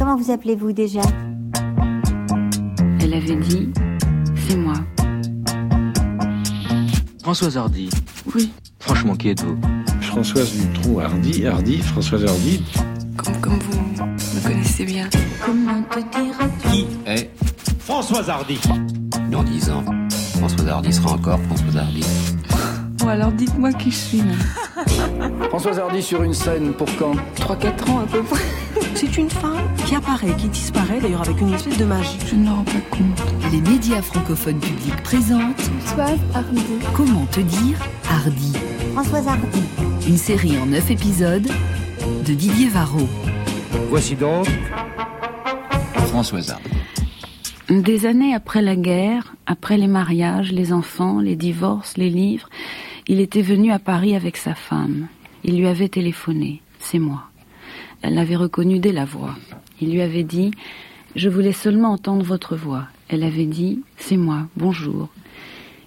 Comment vous appelez-vous déjà Elle avait dit C'est moi. Françoise Hardy. Oui. Franchement, qui êtes-vous Françoise Dutronc Hardy, Hardy, Françoise Hardy. Comme, comme vous me connaissez bien. Comment te dire Qui est Françoise Hardy? Dans dix ans, Françoise Hardy sera encore Françoise Hardy. Bon, alors dites-moi qui je suis, là. Françoise Hardy sur une scène pour quand? 3-4 ans à peu près. C'est une femme? Qui apparaît, qui disparaît d'ailleurs avec une espèce de magie. Je ne me rends pas compte. Les médias francophones publics présentent Françoise Hardy. Comment te dire Hardy Françoise Hardy. Une série en 9 épisodes de Didier Varro. Voici donc Françoise Hardy. Des années après la guerre, après les mariages, les enfants, les divorces, les livres, il était venu à Paris avec sa femme. Il lui avait téléphoné. C'est moi. Elle l'avait reconnu dès la voix. Il lui avait dit Je voulais seulement entendre votre voix. Elle avait dit C'est moi, bonjour.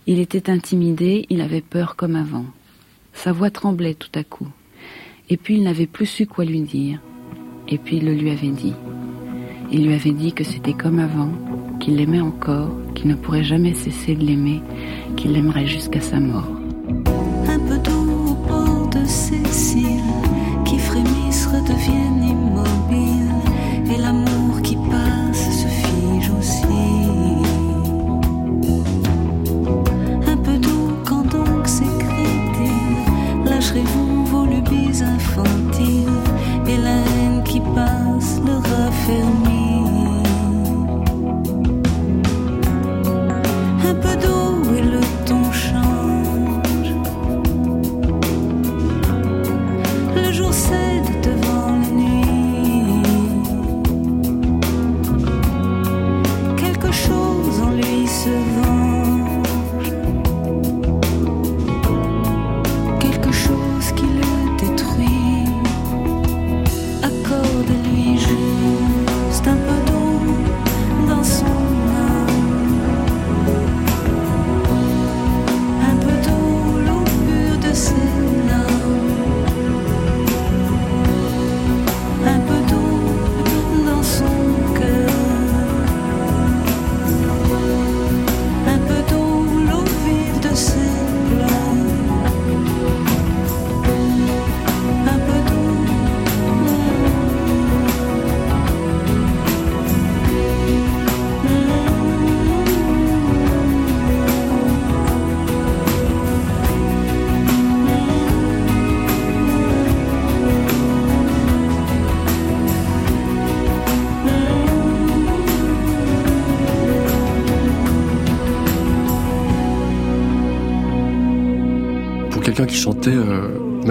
Il était intimidé, il avait peur comme avant. Sa voix tremblait tout à coup. Et puis il n'avait plus su quoi lui dire. Et puis il le lui avait dit. Il lui avait dit que c'était comme avant, qu'il l'aimait encore, qu'il ne pourrait jamais cesser de l'aimer, qu'il l'aimerait jusqu'à sa mort.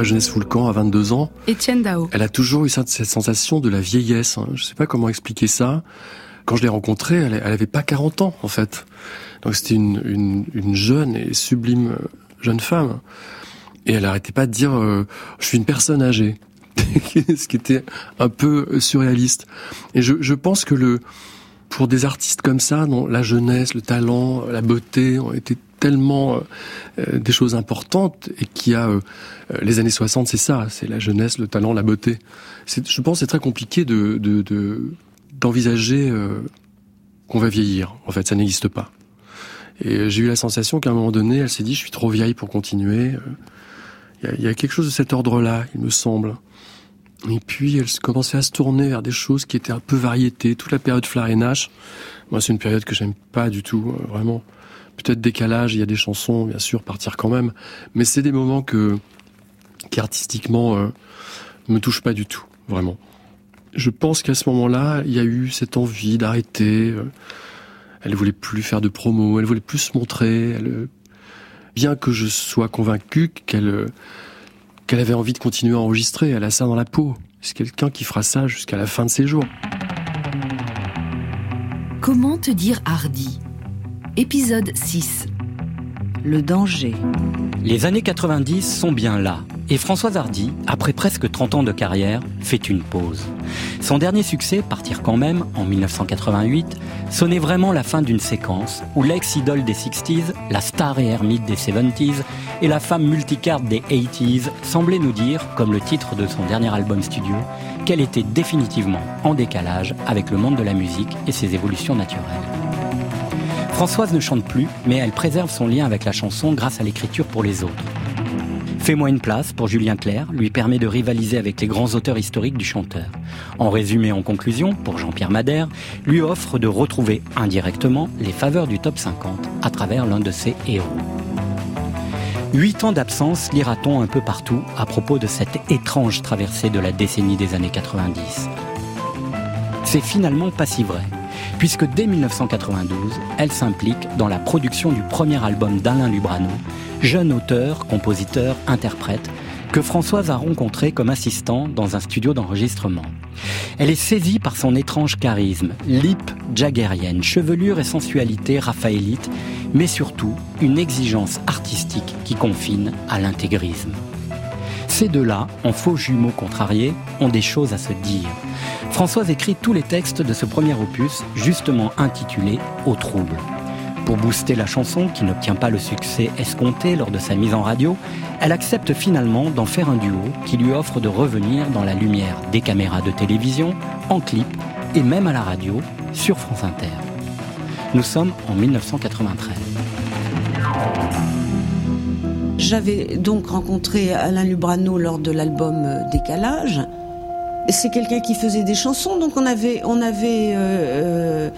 Ma jeunesse fout le camp à 22 ans, Étienne Dao. elle a toujours eu cette cette sensation de la vieillesse. hein. Je sais pas comment expliquer ça. Quand je l'ai rencontrée, elle, elle avait pas 40 ans en fait. Donc c'était une, une, une jeune et sublime euh, jeune femme. Et elle arrêtait pas de dire euh, je suis une personne âgée, ce qui était un peu surréaliste. Et je, je pense que le pour des artistes comme ça, dont la jeunesse, le talent, la beauté ont été tellement euh, euh, des choses importantes et qui a euh, les années 60, c'est ça, c'est la jeunesse, le talent, la beauté. Je pense, c'est très compliqué de, de, de- d'envisager qu'on va vieillir. En fait, ça n'existe pas. Et j'ai eu la sensation qu'à un moment donné, elle s'est dit, je suis trop vieille pour continuer. Il y a, quelque chose de cet ordre-là, il me semble. Et puis, elle commençait à se tourner vers des choses qui étaient un peu variétés. Toute la période Flarénache, moi, c'est une période que j'aime pas du tout, vraiment. Peut-être décalage, il y a des chansons, bien sûr, partir quand même. Mais c'est des moments que, qui artistiquement, euh, me touchent pas du tout, vraiment. Je pense qu'à ce moment-là, il y a eu cette envie d'arrêter. euh, Elle voulait plus faire de promo, elle voulait plus se montrer. Elle, euh, bien que je sois convaincu qu'elle euh, qu'elle avait envie de continuer à enregistrer, elle a ça dans la peau. C'est quelqu'un qui fera ça jusqu'à la fin de ses jours. Comment te dire Hardy? Épisode 6. Le danger. Les années 90 sont bien là. Et Françoise Hardy, après presque 30 ans de carrière, fait une pause. Son dernier succès, Partir quand même, en 1988, sonnait vraiment la fin d'une séquence où l'ex-idole des 60s, la star et ermite des 70s et la femme multicarte des 80s semblaient nous dire, comme le titre de son dernier album studio, qu'elle était définitivement en décalage avec le monde de la musique et ses évolutions naturelles. Françoise ne chante plus, mais elle préserve son lien avec la chanson grâce à l'écriture pour les autres. Fais-moi une place pour Julien Clerc lui permet de rivaliser avec les grands auteurs historiques du chanteur. En résumé, en conclusion, pour Jean-Pierre Madère, lui offre de retrouver indirectement les faveurs du top 50 à travers l'un de ses héros. Huit ans d'absence lira-t-on un peu partout à propos de cette étrange traversée de la décennie des années 90. C'est finalement pas si vrai, puisque dès 1992, elle s'implique dans la production du premier album d'Alain Lubrano, jeune auteur, compositeur, interprète, que Françoise a rencontré comme assistant dans un studio d'enregistrement. Elle est saisie par son étrange charisme, lip jaggerienne, chevelure et sensualité raphaélite, mais surtout une exigence artistique qui confine à l'intégrisme. Ces deux-là, en faux jumeaux contrariés, ont des choses à se dire. Françoise écrit tous les textes de ce premier opus, justement intitulé Au trouble. Pour booster la chanson, qui n'obtient pas le succès escompté lors de sa mise en radio, elle accepte finalement d'en faire un duo qui lui offre de revenir dans la lumière des caméras de télévision, en clip et même à la radio sur France Inter. Nous sommes en 1993. J'avais donc rencontré Alain Lubrano lors de l'album euh, Décalage. C'est quelqu'un qui faisait des chansons, donc on avait, on avait euh, euh,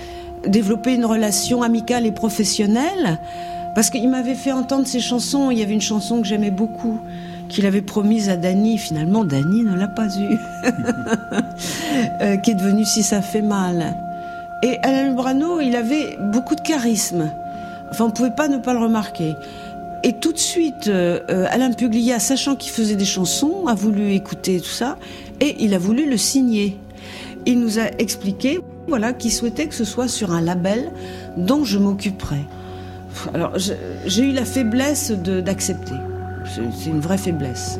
développé une relation amicale et professionnelle, parce qu'il m'avait fait entendre ses chansons. Il y avait une chanson que j'aimais beaucoup, qu'il avait promise à Dany. Finalement, Dany ne l'a pas eue, qui est devenue Si ça fait mal. Et Alain Lubrano, il avait beaucoup de charisme. Enfin, on ne pouvait pas ne pas le remarquer. Et tout de suite, euh, Alain Puglia, sachant qu'il faisait des chansons, a voulu écouter tout ça et il a voulu le signer. Il nous a expliqué voilà, qu'il souhaitait que ce soit sur un label dont je m'occuperais. Alors, j'ai eu la faiblesse d'accepter. C'est une vraie faiblesse.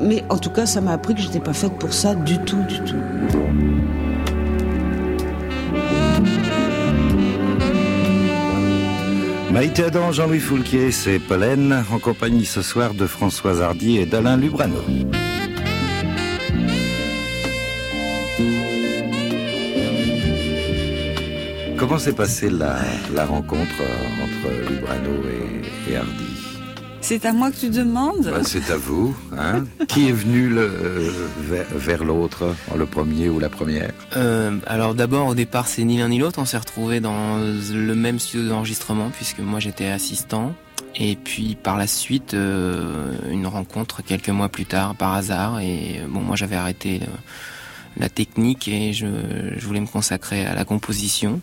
Mais en tout cas, ça m'a appris que je n'étais pas faite pour ça du tout, du tout. Maïté Adam, Jean-Louis Foulquier, c'est Pollen, en compagnie ce soir de Françoise Hardy et d'Alain Lubrano. Comment s'est passée la, rencontre entre Lubrano et, et Hardy? C'est à moi que tu demandes bah, C'est à vous. Hein Qui est venu le, vers, l'autre, le premier ou la première? Euh, Alors d'abord, au départ, c'est ni l'un ni l'autre. On s'est retrouvés dans le même studio d'enregistrement puisque moi j'étais assistant. Et puis par la suite, euh, une rencontre quelques mois plus tard par hasard. Et bon, moi j'avais arrêté la technique et je, voulais me consacrer à la composition.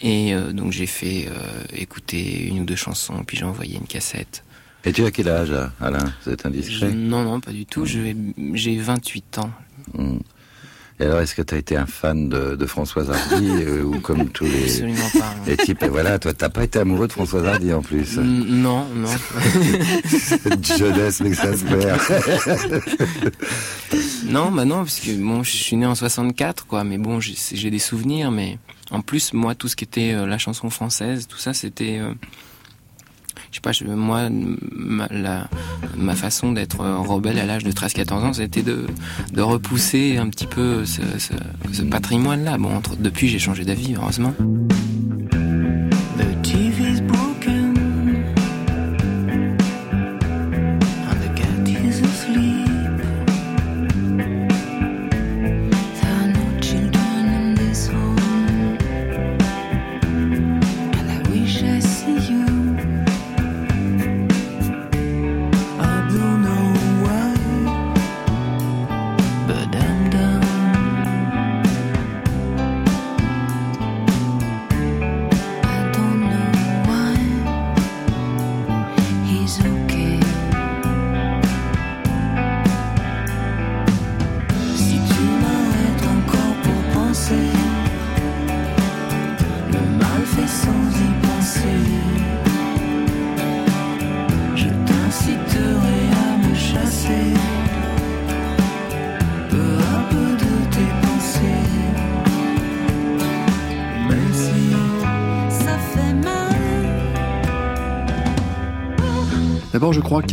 Et euh, donc j'ai fait écouter une ou deux chansons, puis j'ai envoyé une cassette. Et tu as quel âge, Alain Vous êtes indiscret? Non, non, pas du tout. J'ai 28 ans. Hmm. Et alors, est-ce que tu as été un fan de, de Françoise Hardy euh, ou comme tous les, Absolument pas, les types Et voilà, toi, t'as pas été amoureux de Françoise Hardy en plus Non, non. Cette jeunesse m'exaspère. non, bah non, parce que bon, je suis né en 64, quoi. Mais bon, j'ai des souvenirs, mais en plus, moi, tout ce qui était euh, la chanson française, tout ça, c'était euh, je sais pas, moi, ma, façon d'être rebelle à l'âge de 13-14 ans, c'était de, de repousser un petit peu ce patrimoine-là. Bon, entre, depuis, j'ai changé d'avis, heureusement.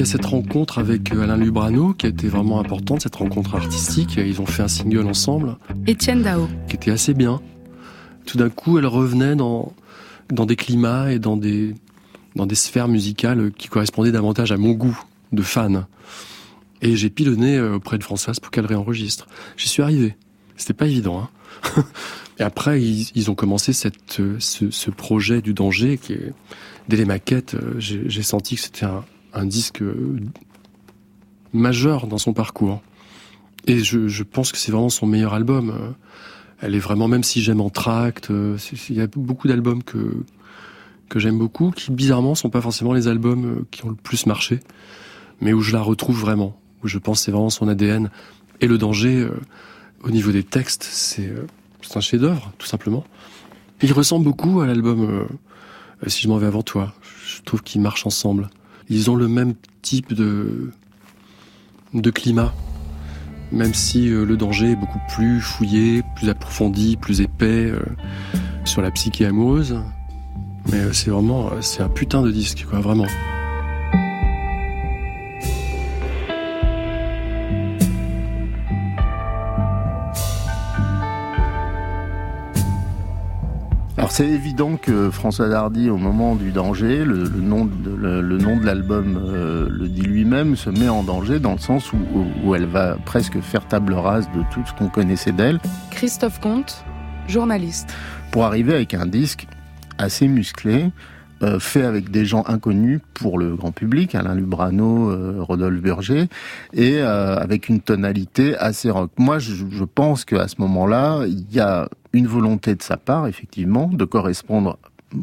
Y a cette rencontre avec euh, Alain Lubrano qui a été vraiment importante, cette rencontre artistique. Ils ont fait un single ensemble. Étienne Dao. Qui était assez bien. Tout d'un coup, elle revenait dans, dans des climats et dans des, dans des sphères musicales qui correspondaient davantage à mon goût de fan. Et j'ai pilonné euh, auprès de Françoise pour qu'elle réenregistre. J'y suis arrivé. C'était pas évident. Hein et après, ils, ont commencé cette, euh, ce, ce, projet du danger qui est, dès les maquettes, j'ai senti que c'était un, un, disque majeur dans son parcours. Et je, je pense que c'est vraiment son meilleur album. Elle est vraiment, même si j'aime en tract, il y a beaucoup d'albums que, que j'aime beaucoup, qui bizarrement sont pas forcément les albums qui ont le plus marché, mais où je la retrouve vraiment où je pense c'est vraiment son ADN. Et le danger, euh, au niveau des textes, c'est euh, un chef-d'œuvre, tout simplement. Il ressemble beaucoup à l'album euh, Si je m'en vais avant toi. Je trouve qu'ils marchent ensemble. Ils ont le même type de, climat. Même si le danger est beaucoup plus fouillé, plus approfondi, plus épais sur la psyché amoureuse. Mais c'est vraiment, c'est un putain de disque, quoi, vraiment. C'est évident que François Hardy, au moment du danger, le, nom de, le, nom de l'album euh, le dit lui-même, se met en danger dans le sens où, où, elle va presque faire table rase de tout ce qu'on connaissait d'elle. Christophe Comte, journaliste. Pour arriver avec un disque assez musclé, euh, fait avec des gens inconnus pour le grand public, Alain Lubrano, euh, Rodolphe Burger, et euh, avec une tonalité assez rock. Moi, je, je pense qu'à ce moment-là, il y a une volonté de sa part, effectivement, de correspondre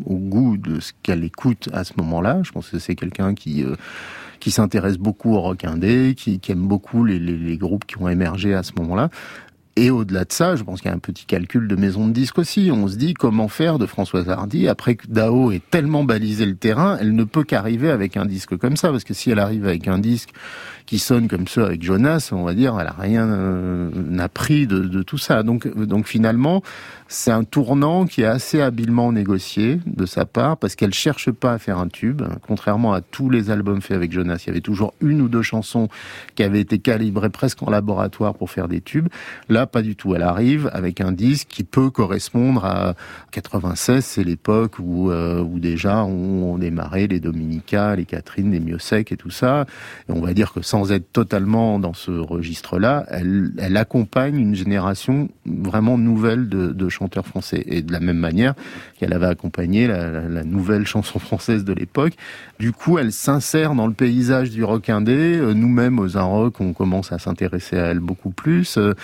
au goût de ce qu'elle écoute à ce moment-là. Je pense que c'est quelqu'un qui qui s'intéresse beaucoup au rock indé, qui, qui aime beaucoup les, les, les, groupes qui ont émergé à ce moment-là. Et au-delà de ça, je pense qu'il y a un petit calcul de maison de disque aussi. On se dit comment faire de Françoise Hardy après que Dao ait tellement balisé le terrain, elle ne peut qu'arriver avec un disque comme ça, parce que si elle arrive avec un disque qui sonne comme ça avec Jonas, on va dire, elle a rien euh, appris de, de, tout ça. Donc, donc finalement, c'est un tournant qui est assez habilement négocié de sa part, parce qu'elle cherche pas à faire un tube, contrairement à tous les albums faits avec Jonas. Il y avait toujours une ou deux chansons qui avaient été calibrées presque en laboratoire pour faire des tubes. Là, pas du tout. Elle arrive avec un disque qui peut correspondre à 96, c'est l'époque où, euh, où déjà on, on démarré les Dominica, les Catherine, les Miossec et tout ça. Et on va dire que sans être totalement dans ce registre-là, elle, elle, accompagne une génération vraiment nouvelle de, de, chanteurs français. Et de la même manière qu'elle avait accompagné la, la, la, nouvelle chanson française de l'époque. Du coup, elle s'insère dans le paysage du rock indé. Euh, nous-mêmes, aux un rock, on commence à s'intéresser à elle beaucoup plus. Euh,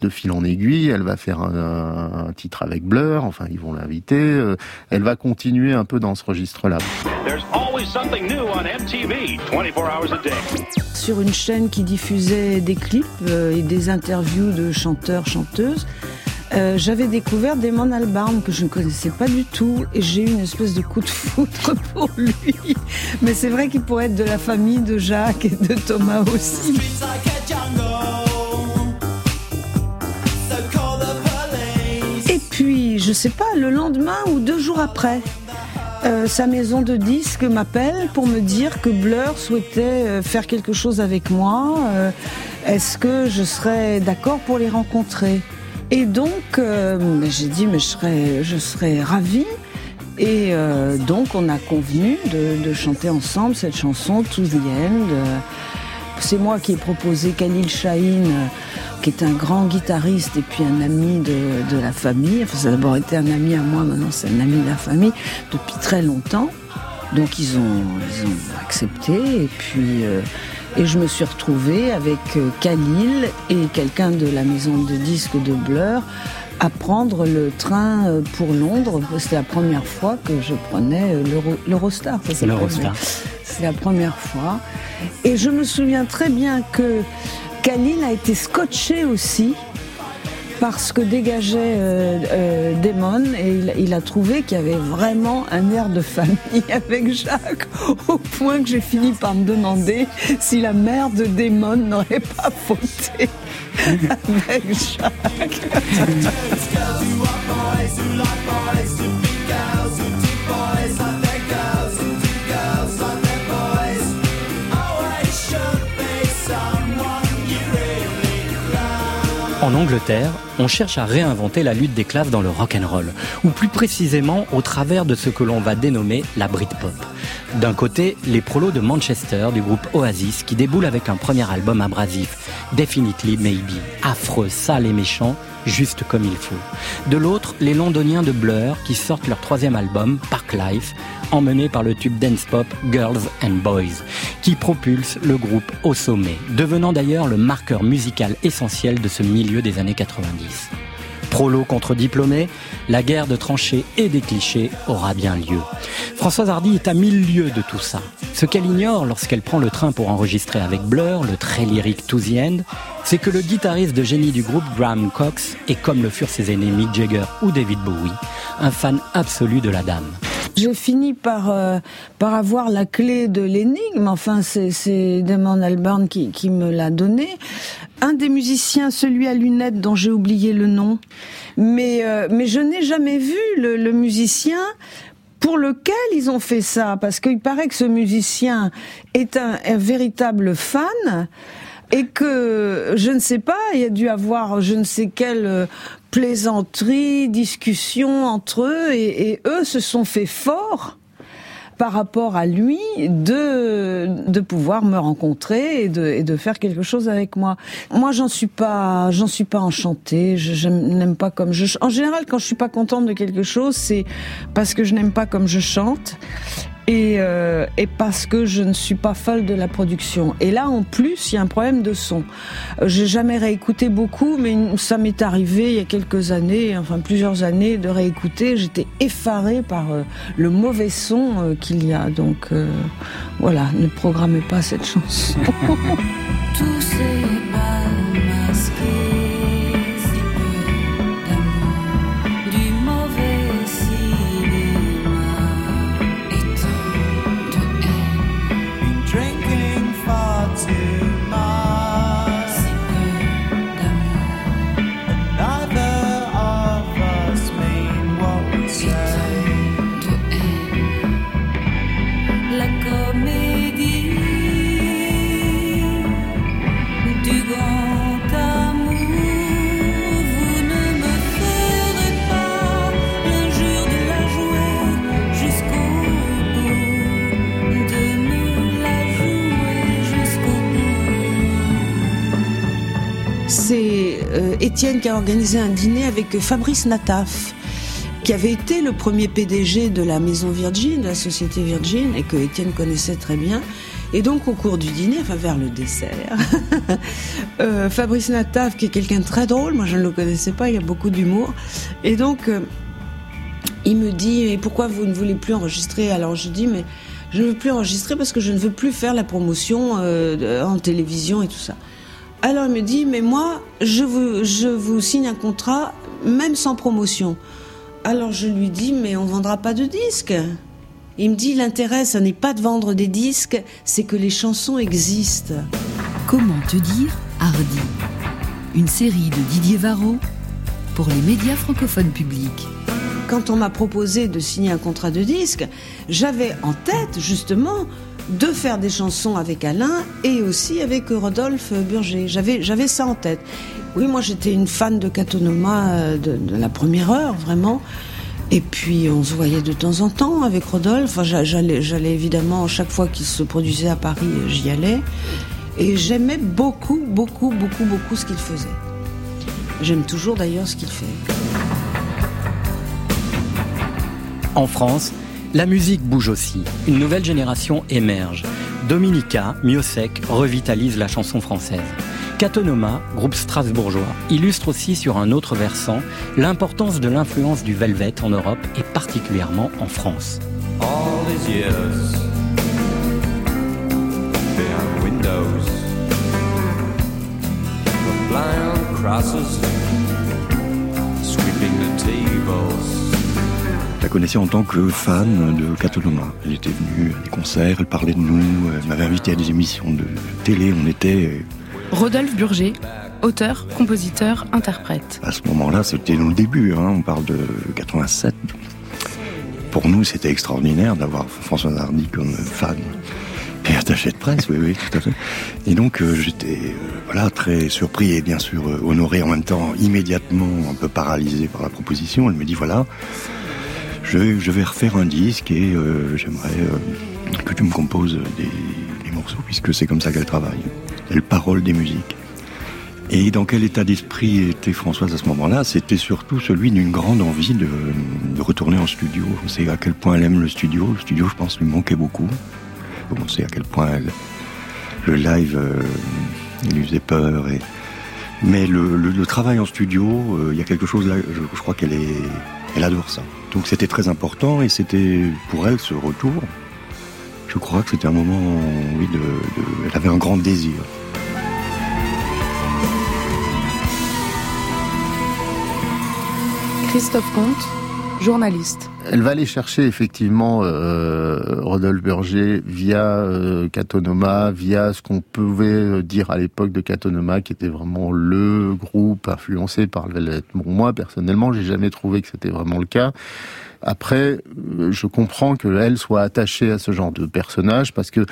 de fil en aiguille, elle va faire un, un titre avec Blur, enfin, ils vont l'inviter. Euh, elle va continuer un peu dans ce registre-là. Sur une chaîne qui diffusait des clips et des interviews de chanteurs, chanteuses, euh, j'avais découvert Damon Albarn que je ne connaissais pas du tout et j'ai eu une espèce de coup de foudre pour lui. Mais c'est vrai qu'il pourrait être de la famille de Jacques et de Thomas aussi. Et puis, je sais pas, le lendemain ou deux jours après, euh, sa maison de disques m'appelle pour me dire que Blur souhaitait euh, faire quelque chose avec moi. Est-ce que je serais d'accord pour les rencontrer? Et donc, euh, j'ai dit, mais je serais, je serais ravie. Et euh, donc, on a convenu de, de, chanter ensemble cette chanson, To the End. C'est moi qui ai proposé Khalil Shahin qui est un grand guitariste et puis un ami de, de la famille. Enfin, ça a d'abord été un ami à moi, maintenant c'est un ami de la famille depuis très longtemps. Donc ils ont, ils ont accepté et puis euh, et je me suis retrouvée avec euh, Khalil et quelqu'un de la maison de disques de Blur à prendre le train euh, pour Londres. C'était la première fois que je prenais l'Eurostar. L'Eurostar. C'est la première fois. Et je me souviens très bien que Khalil a été scotché aussi parce que dégageait euh, euh, Damon et il, a trouvé qu'il y avait vraiment un air de famille avec Jacques au point que j'ai fini par me demander si la mère de Damon n'aurait pas fauté avec Jacques. Angleterre, on cherche à réinventer la lutte des classes dans le rock and roll, ou plus précisément au travers de ce que l'on va dénommer la Britpop. D'un côté, les prolos de Manchester du groupe Oasis qui déboulent avec un premier album abrasif, Definitely Maybe, affreux, sale et méchant, juste comme il faut. De l'autre, les londoniens de Blur qui sortent leur troisième album, Park Life, emmené par le tube dance pop Girls and Boys, qui propulse le groupe au sommet, devenant d'ailleurs le marqueur musical essentiel de ce milieu des années 90. Prolo contre diplômé, la guerre de tranchées et des clichés aura bien lieu. Françoise Hardy est à mille lieues de tout ça. Ce qu'elle ignore lorsqu'elle prend le train pour enregistrer avec Blur, le très lyrique To the End, c'est que le guitariste de génie du groupe, Graham Cox, est comme le furent ses aînés Mick Jagger ou David Bowie, un fan absolu de la dame. J'ai fini par euh, par avoir la clé de l'énigme. Enfin, c'est Damon Albarn qui, qui me l'a donné. Un des musiciens, celui à lunettes dont j'ai oublié le nom, mais euh, mais je n'ai jamais vu le, musicien pour lequel ils ont fait ça, parce qu'il paraît que ce musicien est un, un véritable fan et que je ne sais pas, il y a dû avoir je ne sais quelle euh, plaisanterie, discussion entre eux, et, et eux se sont fait forts par rapport à lui de de pouvoir me rencontrer et de et de faire quelque chose avec moi. Moi, j'en suis pas j'en suis pas enchantée. Je, n'aime pas comme je. En général, quand je suis pas contente de quelque chose, c'est parce que je n'aime pas comme je chante et, euh, et parce que je ne suis pas folle de la production. Et là, en plus, il y a un problème de son. J'ai jamais réécouté beaucoup, mais ça m'est arrivé il y a quelques années, enfin plusieurs années, de réécouter. J'étais effarée par euh, le mauvais son euh, qu'il y a. Donc voilà, ne programmez pas cette chanson. qui a organisé un dîner avec Fabrice Nataf, qui avait été le premier PDG de la maison Virgin, de la société Virgin, et que Étienne connaissait très bien. Et donc au cours du dîner, enfin vers le dessert, euh, Fabrice Nataf, qui est quelqu'un de très drôle, moi je ne le connaissais pas, il y a beaucoup d'humour, et donc euh, il me dit et pourquoi vous ne voulez plus enregistrer? Alors je dis mais je ne veux plus enregistrer parce que je ne veux plus faire la promotion euh, en télévision et tout ça. Alors il me dit mais moi je vous je vous signe un contrat même sans promotion. Alors je lui dis mais on vendra pas de disques. Il me dit l'intérêt ça n'est pas de vendre des disques, c'est que les chansons existent. Comment te dire Hardy? Une série de Didier Varro pour les médias francophones publics. Quand on m'a proposé de signer un contrat de disque, j'avais en tête justement de faire des chansons avec Alain et aussi avec Rodolphe Burger. J'avais j'avais ça en tête. Oui, moi j'étais une fan de Catonoma euh, de, de la première heure vraiment. Et puis on se voyait de temps en temps avec Rodolphe. Enfin, j'a- j'allais j'allais évidemment chaque fois qu'il se produisait à Paris, j'y allais. Et j'aimais beaucoup, beaucoup, beaucoup, beaucoup ce qu'il faisait. J'aime toujours d'ailleurs ce qu'il fait. En France, la musique bouge aussi. Une nouvelle génération émerge. Dominica, Miosek revitalise la chanson française. Catonoma, groupe strasbourgeois, illustre aussi sur un autre versant l'importance de l'influence du Velvet en Europe et particulièrement en France. Je la connaissais en tant que fan de Catonoma. Elle était venue à des concerts, elle parlait de nous, elle m'avait invité à des émissions de télé. On était, Rodolphe Burger, auteur, compositeur, interprète. à ce moment-là, c'était dans le début, hein, on parle de 87. Pour nous, c'était extraordinaire d'avoir Françoise Hardy comme fan. Et attaché de presse, oui, oui, tout à fait. Et donc euh, j'étais euh, voilà très surpris et bien sûr euh, honoré en même temps, immédiatement un peu paralysé par la proposition. Elle me dit voilà, je vais, refaire un disque et euh, j'aimerais euh, que tu me composes des, morceaux puisque c'est comme ça qu'elle travaille. Elle parole des musiques. Et dans quel état d'esprit était Françoise à ce moment-là? C'était surtout celui d'une grande envie de, retourner en studio. C'est à quel point elle aime le studio. Le studio, je pense, lui manquait beaucoup. On sait à quel point le live euh, lui faisait peur. Mais le, travail en studio, il y a quelque chose là, je, je crois qu'elle est, elle adore ça. Donc c'était très important et c'était pour elle ce retour. Je crois que c'était un moment, oui, elle avait un grand désir. Christophe Comte, journaliste. Elle va aller chercher effectivement euh, Rodolphe Burger via euh, Catonoma, via ce qu'on pouvait euh, dire à l'époque de Catonoma, qui était vraiment le groupe influencé par le Velvet. Bon, moi personnellement, j'ai jamais trouvé que c'était vraiment le cas. Après, euh, je comprends qu'elle soit attachée à ce genre de personnage parce que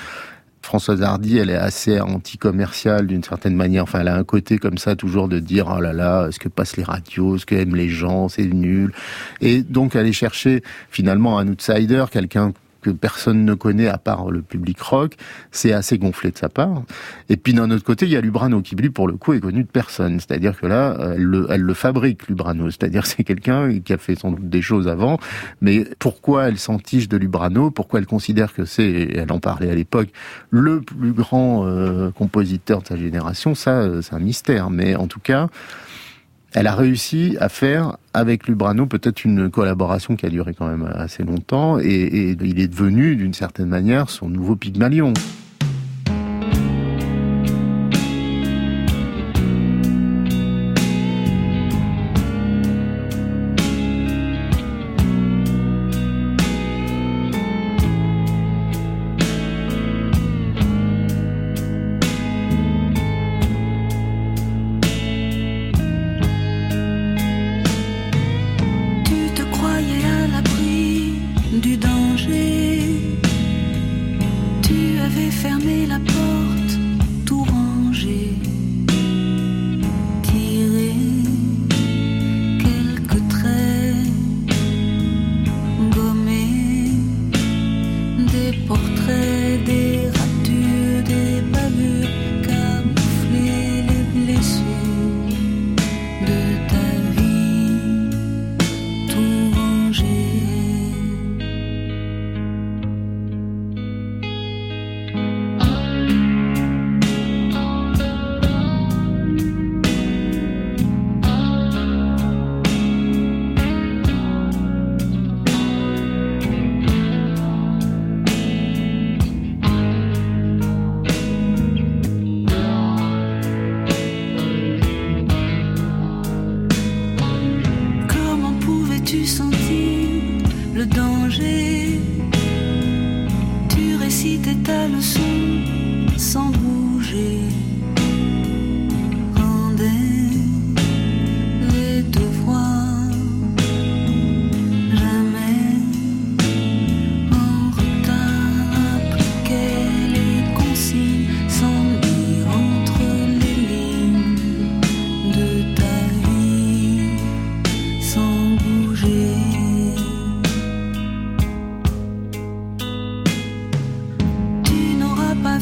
Françoise Hardy, elle est assez anti-commerciale d'une certaine manière. Enfin, elle a un côté comme ça, toujours de dire oh là là, ce que passent les radios, ce qu'aiment les gens, c'est nul. Et donc, aller chercher finalement un outsider, quelqu'un que personne ne connaît à part le public rock, c'est assez gonflé de sa part. Et puis d'un autre côté, il y a Lubrano qui lui, pour le coup, est connu de personne. C'est-à-dire que là, elle le, elle le fabrique, Lubrano. C'est-à-dire c'est quelqu'un qui a fait sans doute des choses avant, mais pourquoi elle s'entiche de Lubrano? Pourquoi elle considère que c'est, elle en parlait à l'époque, le plus grand euh, compositeur de sa génération? Ça, euh, c'est un mystère. Mais en tout cas, elle a réussi à faire avec Lubrano peut-être une collaboration qui a duré quand même assez longtemps et, il est devenu d'une certaine manière son nouveau Pygmalion.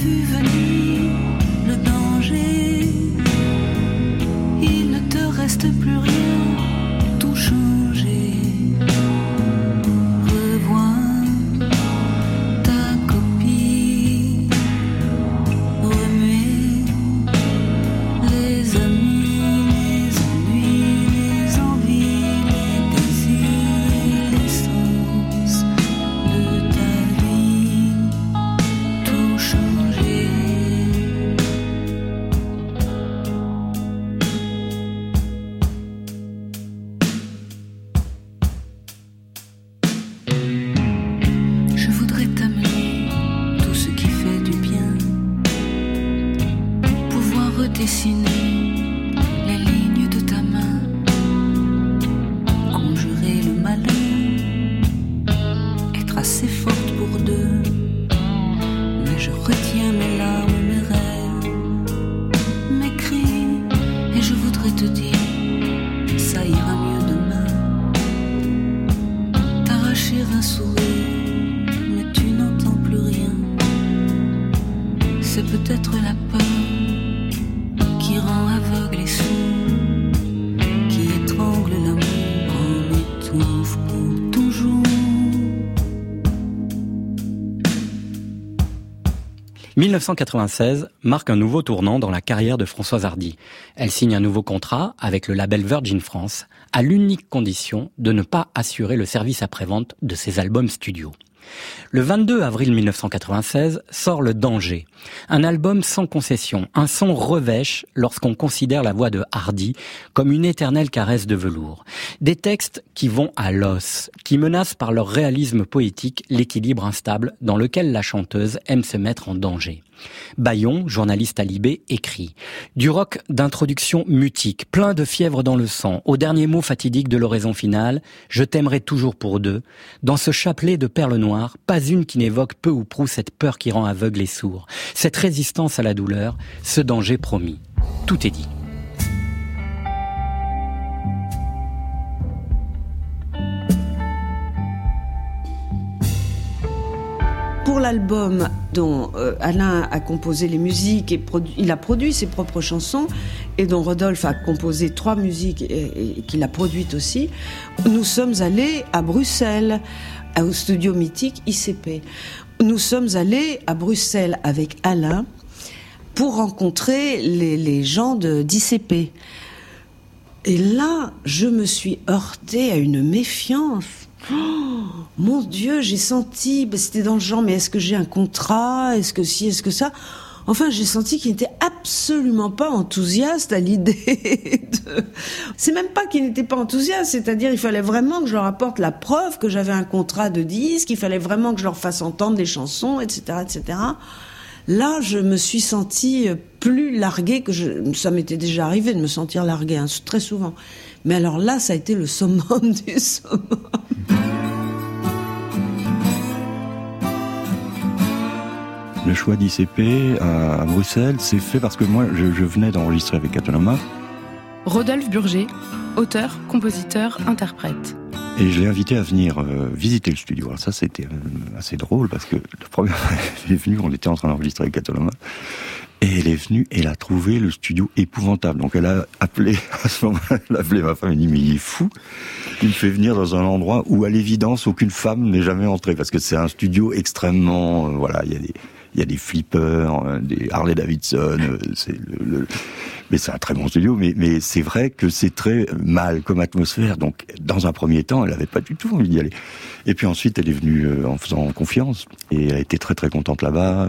Tu n'auras 1996 marque un nouveau tournant dans la carrière de Françoise Hardy. Elle signe un nouveau contrat avec le label Virgin France, à l'unique condition de ne pas assurer le service après-vente de ses albums studio. Le 22 avril 1996 sort Le Danger, un album sans concession, un son revêche lorsqu'on considère la voix de Hardy comme une éternelle caresse de velours. Des textes qui vont à l'os, qui menacent par leur réalisme poétique l'équilibre instable dans lequel la chanteuse aime se mettre en danger. Bayon, journaliste à Libé, écrit Du rock d'introduction mutique, plein de fièvre dans le sang, au dernier mot fatidique de l'oraison finale, je t'aimerai toujours pour deux. Dans ce chapelet de perles noires, pas une qui n'évoque peu ou prou cette peur qui rend aveugle et sourd, cette résistance à la douleur, ce danger promis. Tout est dit. Pour l'album dont euh, Alain a composé les musiques et il a produit ses propres chansons et dont Rodolphe a composé trois musiques et, qu'il a produites aussi, nous sommes allés à Bruxelles, au studio mythique ICP. Nous sommes allés à Bruxelles avec Alain pour rencontrer les, les gens d'ICP. Et là, je me suis heurtée à une méfiance. Oh, mon Dieu, j'ai senti, bah, c'était dans le genre, mais est-ce que j'ai un contrat? Est-ce que si, est-ce que ça? Enfin, j'ai senti qu'il n'était absolument pas enthousiaste à l'idée de... C'est même pas qu'il n'était pas enthousiaste, c'est-à-dire il fallait vraiment que je leur apporte la preuve que j'avais un contrat de disque, il fallait vraiment que je leur fasse entendre des chansons, etc., etc. Là, je me suis sentie plus larguée que je... Ça m'était déjà arrivé de me sentir larguée, hein, très souvent. Mais alors là, ça a été le summum du summum. Le choix d'ICP à, Bruxelles s'est fait parce que moi, je, je venais d'enregistrer avec Atonoma. Rodolphe Burger, auteur, compositeur, interprète. Et je l'ai invité à venir euh, visiter le studio. Alors ça, c'était euh, assez drôle parce que la première fois qu'elle est venue, on était en train d'enregistrer avec Atonoma. Et elle est venue, elle a trouvé le studio épouvantable. Donc elle a appelé, à ce moment-là, elle a appelé ma femme, elle dit, mais il est fou. Il me fait venir dans un endroit où, à l'évidence, aucune femme n'est jamais entrée. Parce que c'est un studio extrêmement, euh, voilà, il y a des, il y a des flippers, euh, des Harley Davidson, euh, c'est le, le, mais c'est un très bon studio, mais, mais c'est vrai que c'est très mal comme atmosphère. Donc, dans un premier temps, elle n'avait pas du tout envie d'y aller. Et puis ensuite, elle est venue euh, en faisant confiance, et elle a été très très contente là-bas.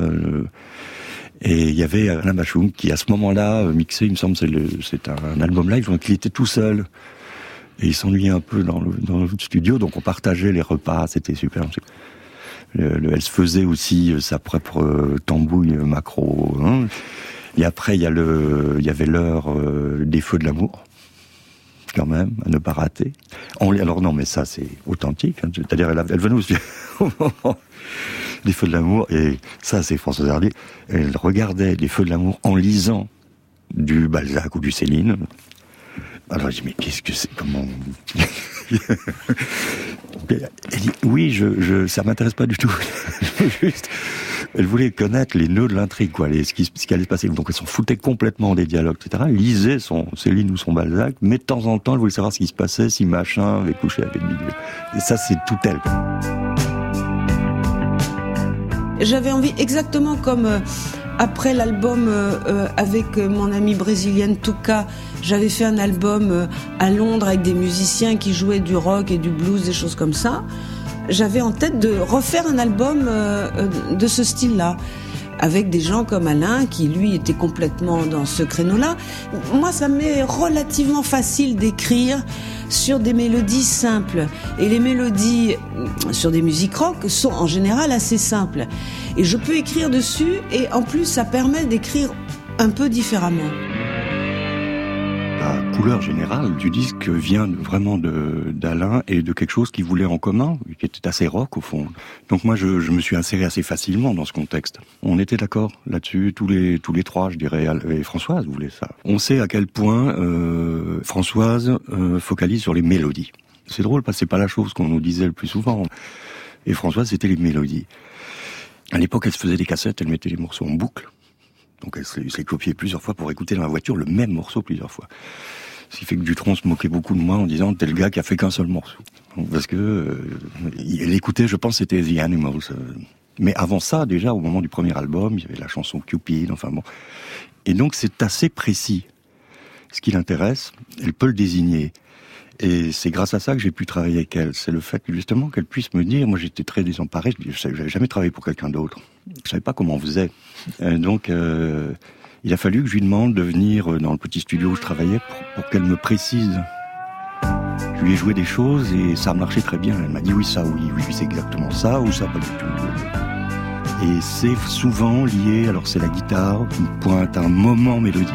Et il y avait Alain Bachoum qui, à ce moment-là, mixait, il me semble, c'est, c'est un album live, donc il était tout seul. Et il s'ennuyait un peu dans le, dans le studio, donc on partageait les repas, c'était super. Le, le, elle se faisait aussi sa propre tambouille macro. Hein. Et après, il y, y avait l'heure euh, des feux de l'amour, quand même, à ne pas rater. Alors non, mais ça, c'est authentique. Hein. C'est-à-dire, elle, venait aussi au moment des feux de l'amour, et ça, c'est Françoise. Elle regardait les feux de l'amour en lisant du Balzac ou du Céline. Alors je dis mais qu'est-ce que c'est comment Oui je, je ça m'intéresse pas du tout. Juste elle voulait connaître les nœuds de l'intrigue quoi les, ce, qui, ce qui allait se passer. Donc elle s'en foutait complètement des dialogues etc elle lisait son Céline ou son Balzac mais de temps en temps elle voulait savoir ce qui se passait si machin avait couché avec milieu et ça c'est tout elle j'avais envie exactement comme euh, après l'album euh, euh, avec mon amie brésilienne Tuca, j'avais fait un album euh, à Londres avec des musiciens qui jouaient du rock et du blues, des choses comme ça. J'avais en tête de refaire un album euh, de ce style-là avec des gens comme Alain qui lui était complètement dans ce créneau-là. Moi, ça m'est relativement facile d'écrire sur des mélodies simples. Et les mélodies sur des musiques rock sont en général assez simples. Et je peux écrire dessus et en plus ça permet d'écrire un peu différemment. Couleur générale du disque vient vraiment d'Alain et de quelque chose qu'il voulait en commun, qui était assez rock au fond. Donc moi je, je me suis inséré assez facilement dans ce contexte. On était d'accord là-dessus, tous les tous les trois, je dirais, et Françoise voulait ça. On sait à quel point euh, Françoise euh, focalise sur les mélodies. C'est drôle parce que c'est pas la chose qu'on nous disait le plus souvent. Et Françoise, c'était les mélodies. À l'époque, elle se faisait des cassettes, elle mettait les morceaux en boucle. Donc elle se l'est copiée plusieurs fois pour écouter dans la voiture le même morceau plusieurs fois. Ce qui fait que Dutron se moquait beaucoup de moi en disant t'es le gars qui a fait qu'un seul morceau. Parce que euh, écoutait, je pense, c'était The Animals. euh. Mais avant ça, déjà au moment du premier album, il y avait la chanson Cupid. Enfin bon. Et donc c'est assez précis. Ce qui l'intéresse, elle peut le désigner. Et c'est grâce à ça que j'ai pu travailler avec elle. C'est le fait justement qu'elle puisse me dire, moi j'étais très désemparé, je dis, j'avais jamais travaillé pour quelqu'un d'autre. Je savais pas comment on faisait. Euh, donc euh, il a fallu que je lui demande de venir euh, dans le petit studio où je travaillais pour, qu'elle me précise. Je lui ai joué des choses et ça a marché très bien. Elle m'a dit oui ça, oui, oui, c'est exactement ça ou ça pas du tout. Et c'est souvent lié, alors c'est la guitare, une pointe, un moment mélodique.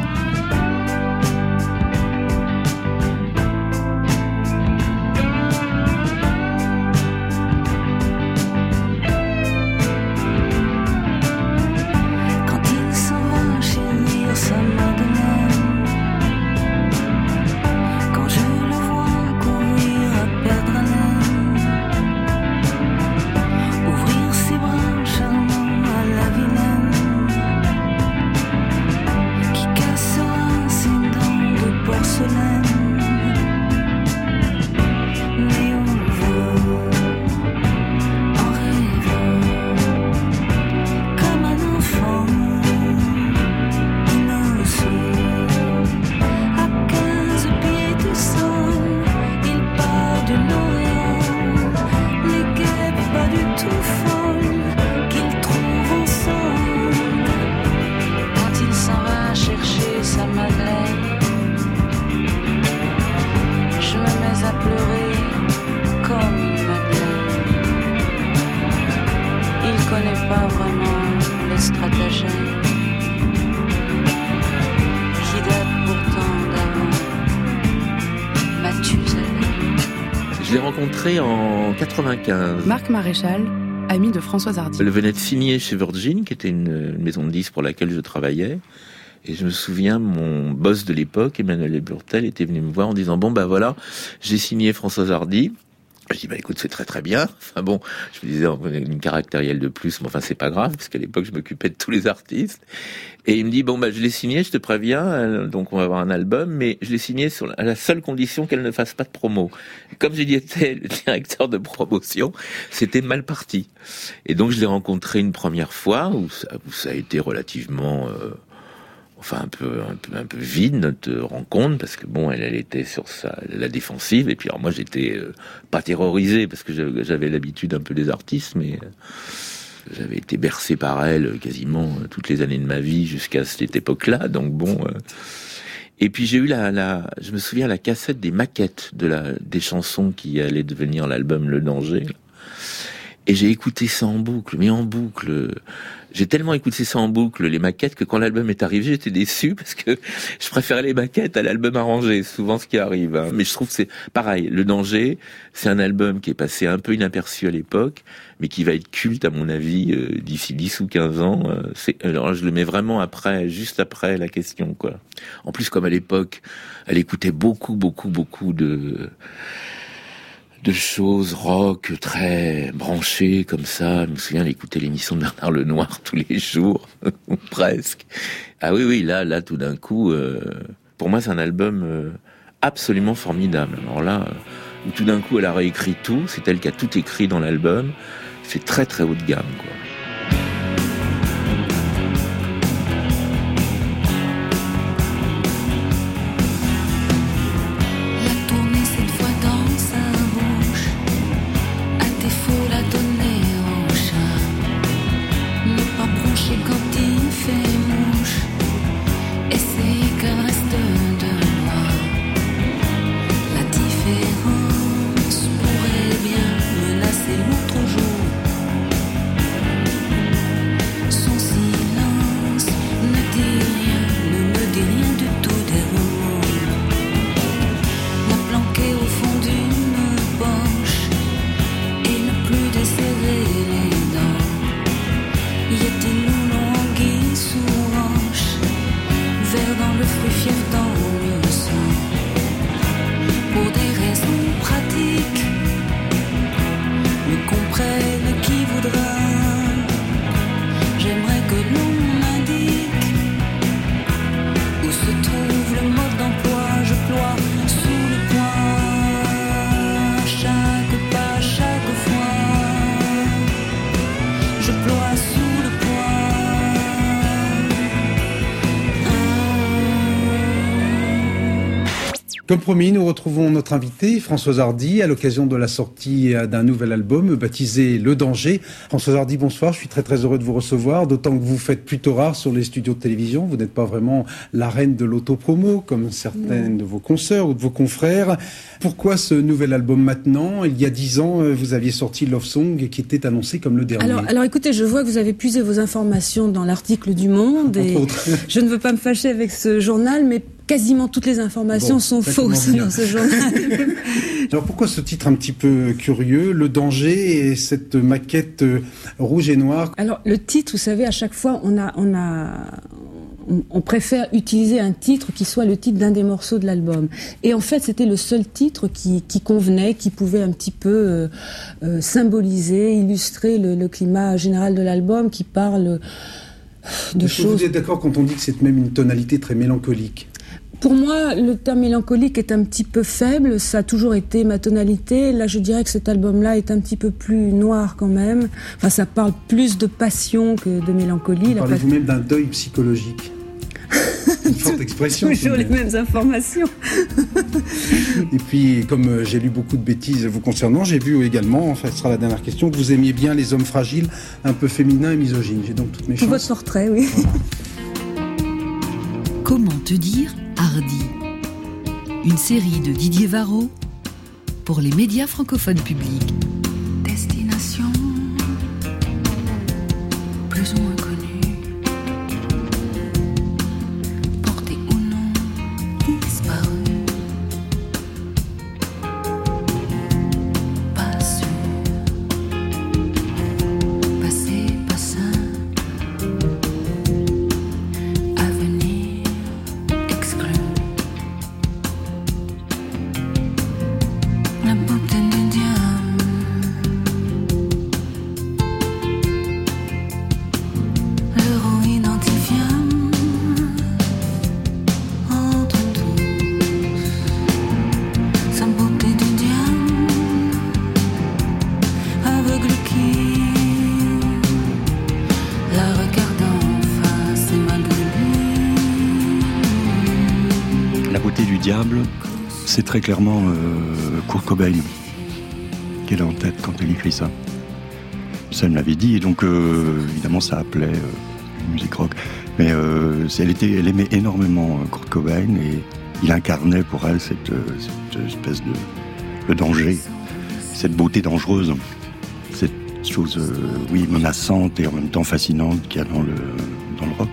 Maréchal, ami de Françoise Hardy. Elle venait de signer chez Virgin, qui était une, maison de disques pour laquelle je travaillais. Et je me souviens, mon boss de l'époque, Emmanuel Burtel, était venu me voir en disant, bon, bah voilà, j'ai signé Françoise Hardy. Je dis, bah écoute, c'est très très bien. Enfin bon, je me disais, on une caractérielle de plus, mais enfin c'est pas grave, parce qu'à l'époque, je m'occupais de tous les artistes. Et il me dit, bon, bah je l'ai signé, je te préviens, euh, donc on va avoir un album, mais je l'ai signé sur la, à la seule condition qu'elle ne fasse pas de promo. Comme j'y étais le directeur de promotion, c'était mal parti. Et donc je l'ai rencontré une première fois, où ça, où ça a été relativement... euh, enfin un peu un peu vide notre rencontre parce que bon elle était sur la défensive et puis alors moi j'étais euh, pas terrorisé parce que j'avais l'habitude un peu des artistes mais euh, j'avais été bercé par elle euh, quasiment euh, toutes les années de ma vie jusqu'à cette époque-là donc bon euh, et puis j'ai eu la, la je me souviens la cassette des maquettes de la des chansons qui allaient devenir l'album Le Danger et j'ai écouté ça en boucle, mais en boucle. J'ai tellement écouté ça en boucle, les maquettes, que quand l'album est arrivé, j'étais déçu parce que je préférais les maquettes à l'album arrangé, souvent ce qui arrive. hein. Mais je trouve que c'est pareil. Le Danger, c'est un album qui est passé un peu inaperçu à l'époque, mais qui va être culte à mon avis euh, d'ici 10 ou 15 ans. Euh, c'est, alors je le mets vraiment après, juste après la question, quoi. En plus, comme à l'époque, elle écoutait beaucoup, beaucoup, beaucoup de de choses rock très branchées comme ça. Je me souviens d'écouter l'émission de Bernard Lenoir tous les jours, ou presque. Ah oui, oui, là, là, tout d'un coup, euh, pour moi, c'est un album euh, absolument formidable. Alors là, euh, où tout d'un coup, elle a réécrit tout. C'est elle qui a tout écrit dans l'album. C'est très, très haut de gamme, quoi. Comme promis, nous retrouvons notre invité, Françoise Hardy, à l'occasion de la sortie d'un nouvel album baptisé Le Danger. Françoise Hardy, bonsoir. Je suis très très heureux de vous recevoir, d'autant que vous faites plutôt rare sur les studios de télévision. Vous n'êtes pas vraiment la reine de l'autopromo, comme certaines de vos consoeurs ou de vos confrères. Pourquoi ce nouvel album maintenant? Il y a dix ans, euh, vous aviez sorti Love Song, qui était annoncé comme le dernier. Alors, alors écoutez, je vois que vous avez puisé vos informations dans l'article du Monde et je ne veux pas me fâcher avec ce journal, mais quasiment toutes les informations Bon, sont fausses dans ce journal. Alors pourquoi ce titre un petit peu curieux Le danger et cette maquette euh, rouge et noire Alors le titre, vous savez, à chaque fois, on a, on a, on, préfère utiliser un titre qui soit le titre d'un des morceaux de l'album. Et en fait, c'était le seul titre qui, qui convenait, qui pouvait un petit peu euh, euh, symboliser, illustrer le, le climat général de l'album, qui parle de choses. Vous êtes d'accord quand on dit que c'est même une tonalité très mélancolique? Pour moi, le terme mélancolique est un petit peu faible. Ça a toujours été ma tonalité. Là, je dirais que cet album-là est un petit peu plus noir quand même. Enfin, ça parle plus de passion que de mélancolie. La Parlez-vous même d'un deuil psychologique Une forte expression. Toujours les même. mêmes informations. Et puis, comme euh, j'ai lu beaucoup de bêtises vous concernant, j'ai vu également, enfin, ce sera la dernière question, que vous aimiez bien les hommes fragiles, un peu féminins et misogynes. J'ai donc toutes mes chances. votre portrait, oui. Comment te dire Hardy Une série de Didier Varro pour les médias francophones publics. Destination plus ou moins c'est très clairement euh, Kurt Cobain qui est en tête quand elle écrit ça. Ça me l'avait dit, et donc euh, évidemment ça appelait euh, musique rock. Mais euh, elle, aimait énormément Kurt Cobain et il incarnait pour elle cette, espèce de, danger, cette beauté dangereuse, cette chose, oui, menaçante et en même temps fascinante qu'il y a dans le, dans le rock.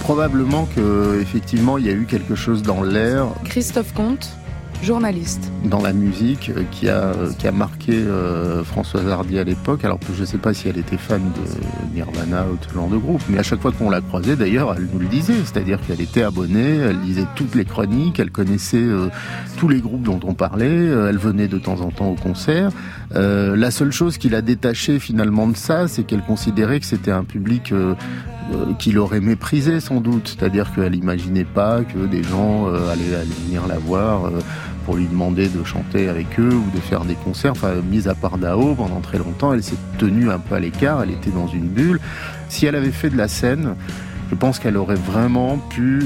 Probablement que effectivement il y a eu quelque chose dans l'air, Christophe Comte, journaliste. dans la musique euh, qui a qui a marqué euh, Françoise Hardy à l'époque. Alors je ne sais pas si elle était fan de Nirvana ou de ce genre de groupe, mais à chaque fois qu'on la croisait d'ailleurs, elle nous le disait, c'est-à-dire qu'elle était abonnée, elle lisait toutes les chroniques, elle connaissait euh, tous les groupes dont on parlait, euh, elle venait de temps en temps au concert. Euh, la seule chose qui l'a détachée finalement de ça, c'est qu'elle considérait que c'était un public euh, euh, qui l'aurait méprisé sans doute, c'est-à-dire qu'elle n'imaginait pas que des gens euh, allaient, venir la voir euh, pour lui demander de chanter avec eux ou de faire des concerts. Enfin, mise à part Dao, pendant très longtemps, elle s'est tenue un peu à l'écart, elle était dans une bulle. Si elle avait fait de la scène, je pense qu'elle aurait vraiment pu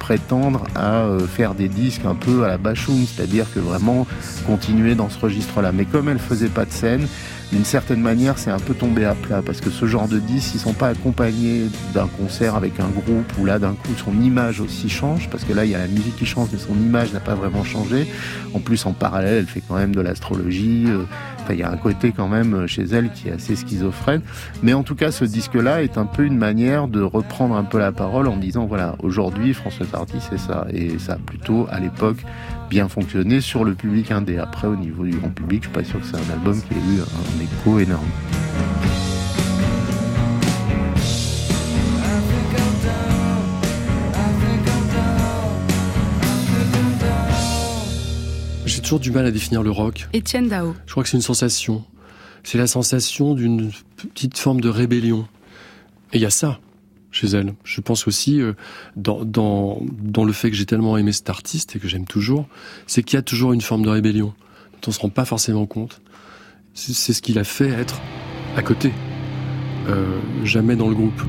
prétendre à faire des disques un peu à la Bachoum, c'est-à-dire que vraiment continuer dans ce registre-là. Mais comme elle faisait pas de scène, d'une certaine manière, c'est un peu tombé à plat parce que ce genre de disques, ils sont pas accompagnés d'un concert avec un groupe où là, d'un coup, son image aussi change parce que là, il y a la musique qui change, mais son image n'a pas vraiment changé. En plus, en parallèle, elle fait quand même de l'astrologie. euh, Enfin, il y a un côté quand même chez elle qui est assez schizophrène. Mais en tout cas, ce disque-là est un peu une manière de reprendre un peu la parole en disant voilà, aujourd'hui, Françoise Hardy, c'est ça. Et ça plutôt, à l'époque, bien fonctionné sur le public indé. Après, au niveau du grand public, je suis pas sûr que c'est un album qui ait eu un écho énorme. J'ai toujours du mal à définir le rock. Étienne Dao. Je crois que c'est une sensation. C'est la sensation d'une petite forme de rébellion. Et il y a ça. Chez elle. Je pense aussi euh, dans, dans, dans le fait que j'ai tellement aimé cet artiste et que j'aime toujours, c'est qu'il y a toujours une forme de rébellion dont on se rend pas forcément compte. C'est ce qui l'a fait être à côté, euh, jamais dans le groupe.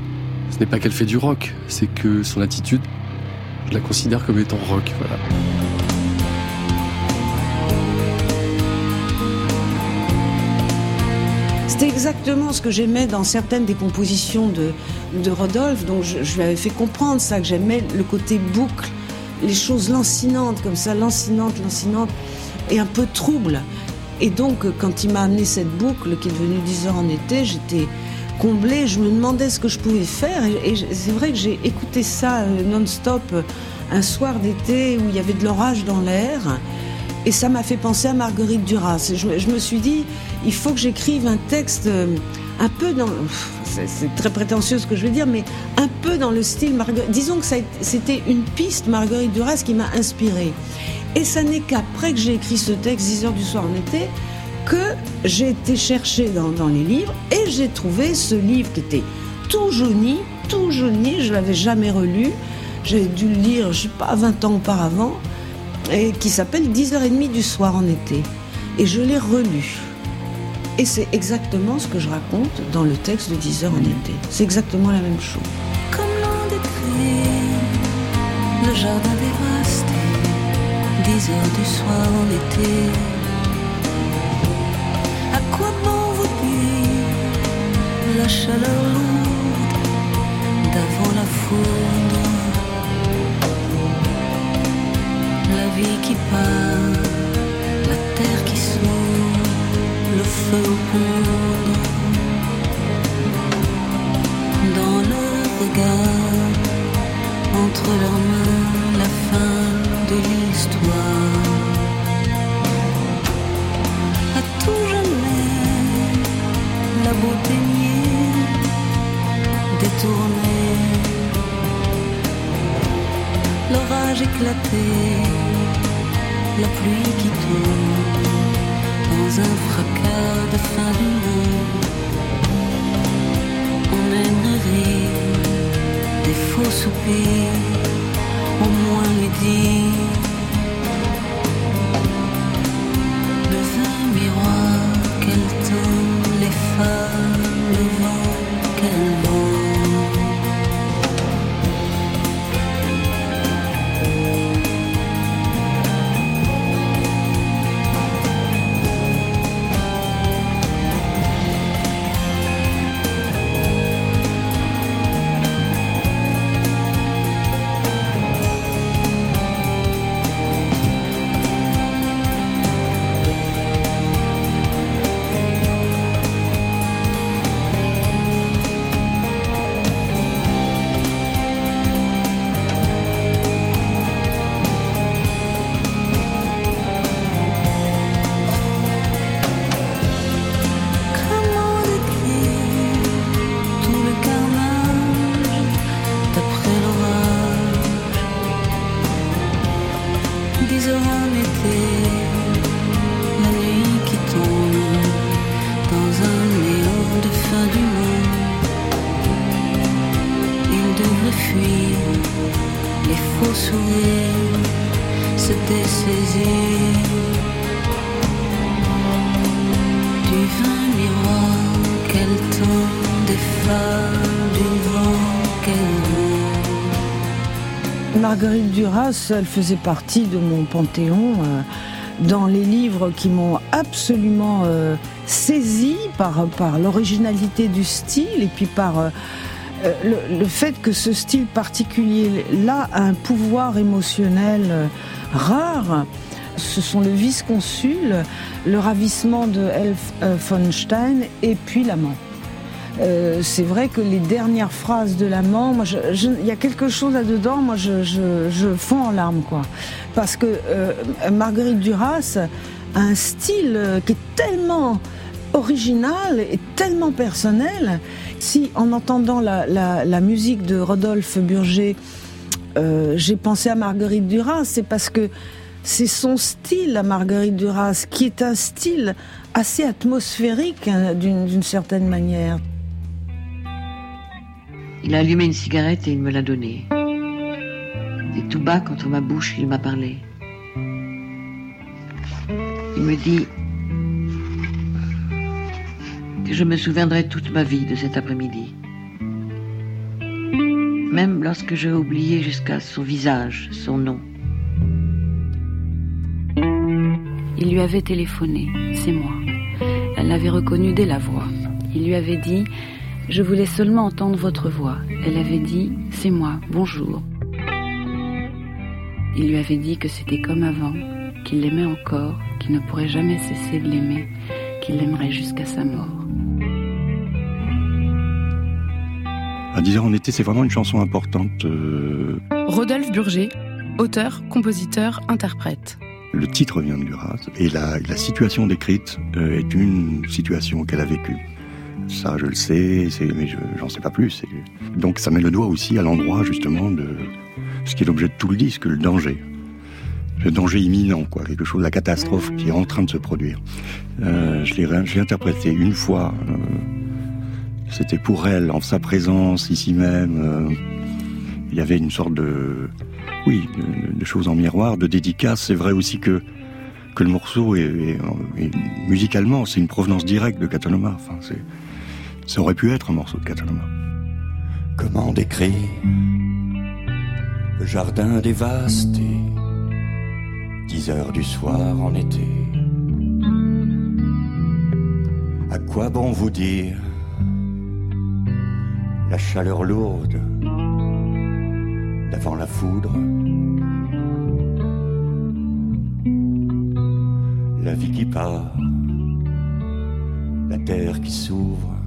Ce n'est pas qu'elle fait du rock, c'est que son attitude, je la considère comme étant rock. Voilà. C'était exactement ce que j'aimais dans certaines des compositions de, de Rodolphe. Donc je, lui avais fait comprendre ça, que j'aimais le côté boucle, les choses lancinantes comme ça, lancinantes, lancinantes, et un peu troubles. Et donc quand il m'a amené cette boucle qui est devenue 10 heures en été, j'étais comblée, je me demandais ce que je pouvais faire. Et, c'est vrai que j'ai écouté ça euh, non-stop un soir d'été où il y avait de l'orage dans l'air. Et ça m'a fait penser à Marguerite Duras. Je, me- je me suis dit, il faut que j'écrive un texte euh, un peu dans. C'est très prétentieux ce que je veux dire, mais un peu dans le style Marguerite. Disons que c'était une piste Marguerite Duras qui m'a inspirée. Et ça n'est qu'après que j'ai écrit ce texte, 10 heures du soir en été, que j'ai été chercher dans, dans les livres et j'ai trouvé ce livre qui était tout jauni, tout jauni, je l'avais jamais relu. J'ai dû le lire, je sais pas, 20 ans auparavant et qui s'appelle 10h30 du soir en été. Et je l'ai relu. Et c'est exactement ce que je raconte dans le texte de 10h en été. C'est exactement la même chose. Comme l'on décrit le jardin dévasté, 10 heures du soir en été. À quoi bon vous dire la chaleur lourde d'avant la foudre, vie qui part, la terre qui s'ouvre, le feu au poudre dans le regard, entre leurs mains, la fin de l'histoire. À tout jamais, la beauté niée, détournée, l'orage éclaté, la pluie qui tombe dans un fracas de fin du monde. On aimerait des faux soupirs, au moins lui dire le vin miroir qu'elle tend, les phares, Marguerite Duras, elle faisait partie de mon panthéon euh, dans les livres qui m'ont absolument euh, saisi par, l'originalité du style et puis par euh, le, fait que ce style particulier-là a un pouvoir émotionnel rare. Ce sont le vice-consul, le ravissement de Elf von Stein et puis l'amant. Euh, c'est vrai que les dernières phrases de l'amant, moi, il y a quelque chose là-dedans, moi, je, je, je fonds en larmes, quoi. Parce que euh, Marguerite Duras a un style euh, qui est tellement original et tellement personnel. Si, en entendant la, la, la musique de Rodolphe Burger, euh, j'ai pensé à Marguerite Duras, c'est parce que c'est son style à Marguerite Duras, qui est un style assez atmosphérique hein, d'une certaine manière. Il a allumé une cigarette et il me l'a donnée. Et tout bas contre ma bouche, il m'a parlé. Il me dit que je me souviendrai toute ma vie de cet après-midi. Même lorsque j'ai oublié jusqu'à son visage, son nom. Il lui avait téléphoné, c'est moi. Elle l'avait reconnu dès la voix. Il lui avait dit Je voulais seulement entendre votre voix. Elle avait dit C'est moi, bonjour. Il lui avait dit que c'était comme avant, qu'il l'aimait encore, qu'il ne pourrait jamais cesser de l'aimer, qu'il l'aimerait jusqu'à sa mort. À 10 heures en été, c'est vraiment une chanson importante. euh, Rodolphe Burger, auteur, compositeur, interprète. le titre vient de Duras et la, la situation décrite euh, est une situation qu'elle a vécue. Ça, je le sais, mais je j'en sais pas plus. Donc, ça met le doigt aussi à l'endroit justement de ce qui est l'objet de tout le disque, le danger. Le danger imminent, quoi, quelque chose, la catastrophe qui est en train de se produire. Euh, je l'ai interprété une fois. euh, C'était pour elle, en sa présence, ici même. euh, il y avait une sorte de, oui, de, choses en miroir, de dédicace. C'est vrai aussi que que le morceau est, musicalement, c'est une provenance directe de Cataloma. Enfin, ça aurait pu être un morceau de Cataloma. Comment décrire le jardin dévasté, 10 heures du soir en été? À quoi bon vous dire la chaleur lourde d'avant la foudre? La vie qui part, la terre qui s'ouvre,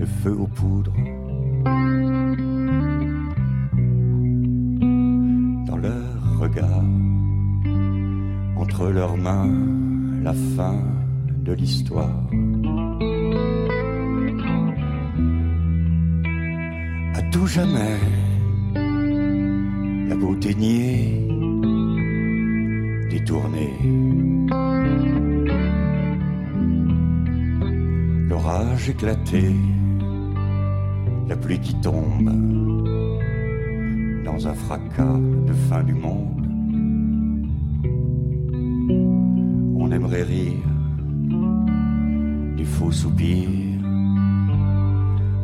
le feu aux poudres. Dans leurs regards, entre leurs mains, la fin de l'histoire. À tout jamais, la beauté niée, détournée. L'orage éclaté, la pluie qui tombe dans un fracas de fin du monde. On aimerait rire des faux soupirs,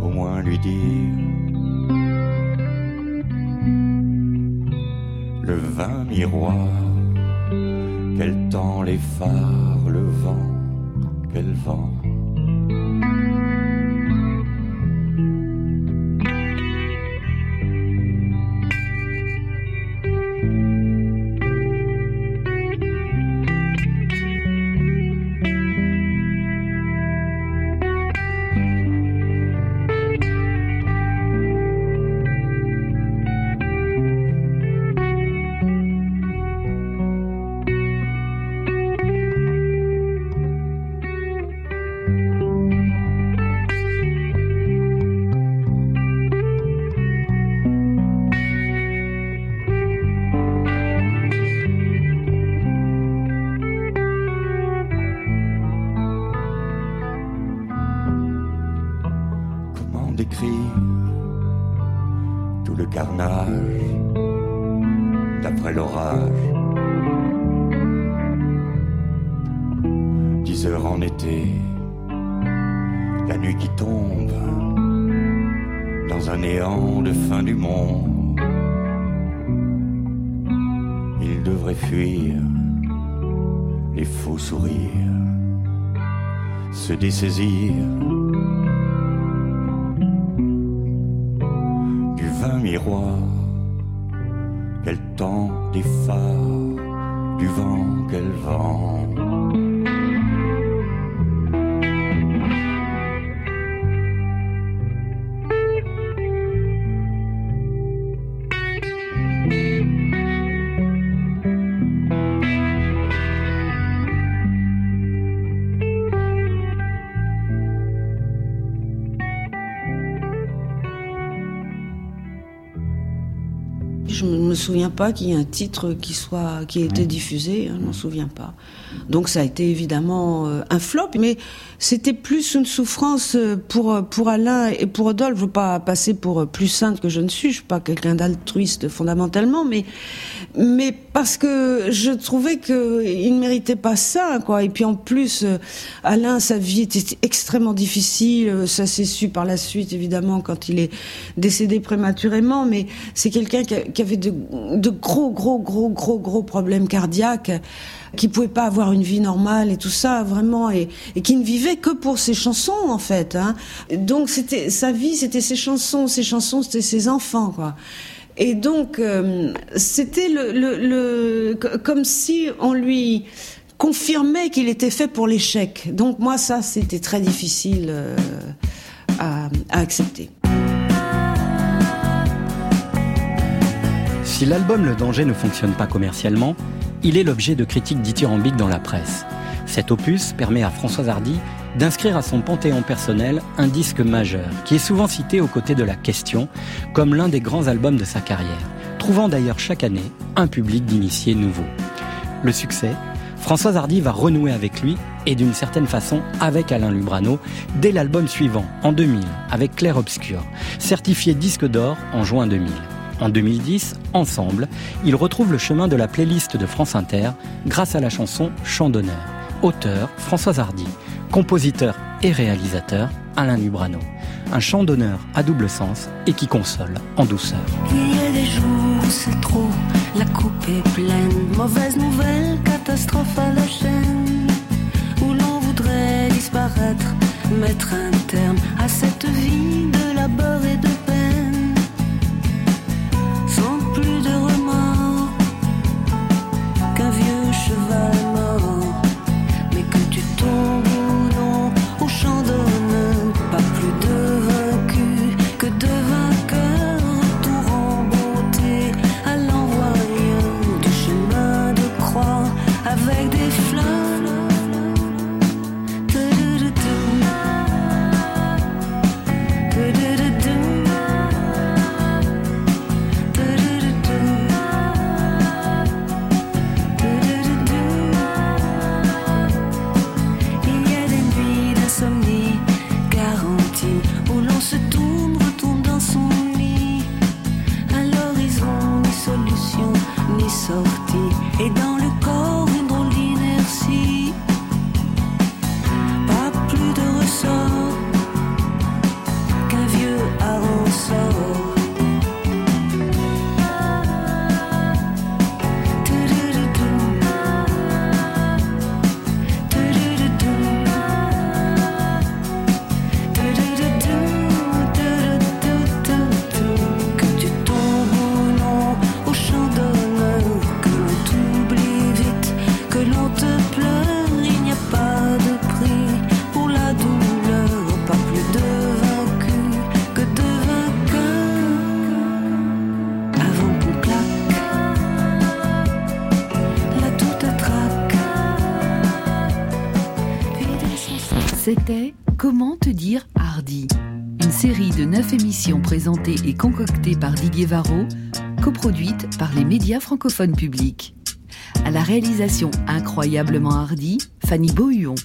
au moins lui dire le vin miroir, quel temps les phares, le vent, quel vent. Dans un néant de fin du monde. Il devrait fuir les faux sourires, se dessaisir du vin miroir. Quel temps des phares, du vent, quel vent. Souviens pas qu'il y ait un titre qui soit qui ait été diffusé. hein, je m'en souviens pas. Donc ça a été évidemment euh, un flop, mais c'était plus une souffrance euh, pour euh, pour Alain et pour Rodolphe. Je veux pas passer pour plus sainte que je ne suis. Je suis pas quelqu'un d'altruiste fondamentalement, mais mais parce que je trouvais que il ne méritait pas ça, quoi. Et puis en plus, euh, Alain, sa vie était extrêmement difficile. Euh, Ça s'est su par la suite, évidemment, quand il est décédé prématurément. Mais c'est quelqu'un qui, avait de, gros, gros, gros, gros, gros problèmes cardiaques qui pouvait pas avoir une vie normale et tout ça vraiment et, et qui ne vivait que pour ses chansons en fait hein. donc c'était sa vie c'était ses chansons ses chansons c'était ses enfants quoi et donc euh, c'était comme si on lui confirmait qu'il était fait pour l'échec donc moi ça c'était très difficile euh, à, à accepter Si l'album Le Danger ne fonctionne pas commercialement, il est l'objet de critiques dithyrambiques dans la presse. Cet opus permet à Françoise Hardy d'inscrire à son panthéon personnel un disque majeur, qui est souvent cité aux côtés de La Question comme l'un des grands albums de sa carrière, trouvant d'ailleurs chaque année un public d'initiés nouveaux. Le succès, Françoise Hardy va renouer avec lui et d'une certaine façon avec Alain Lubrano dès l'album suivant, en 2000, avec Clair Obscur, certifié disque d'or en juin 2000. En 2010, ensemble, ils retrouvent le chemin de la playlist de France Inter grâce à la chanson Chant d'honneur. Auteur Françoise Hardy, compositeur et réalisateur Alain Lubrano. Un chant d'honneur à double sens et qui console en douceur. Il y a des jours où c'est trop, la coupe est pleine. Mauvaise nouvelle, catastrophe à la chaîne. Où l'on voudrait disparaître, mettre un terme à cette vie de labeur et de neuf émissions présentées et concoctées par Didier Varro, coproduite par les médias francophones publics. À la réalisation incroyablement hardie, Fanny Beauhuon.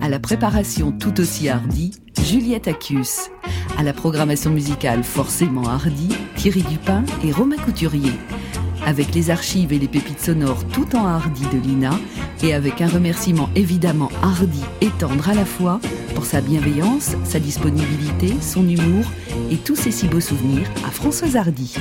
À la préparation tout aussi hardie, Juliette Accius. À la programmation musicale forcément hardie, Thierry Dupin et Romain Couturier. Avec les archives et les pépites sonores tout en hardi de Lina et avec un remerciement évidemment hardi et tendre à la fois pour sa bienveillance, sa disponibilité, son humour et tous ses si beaux souvenirs à Françoise Hardy.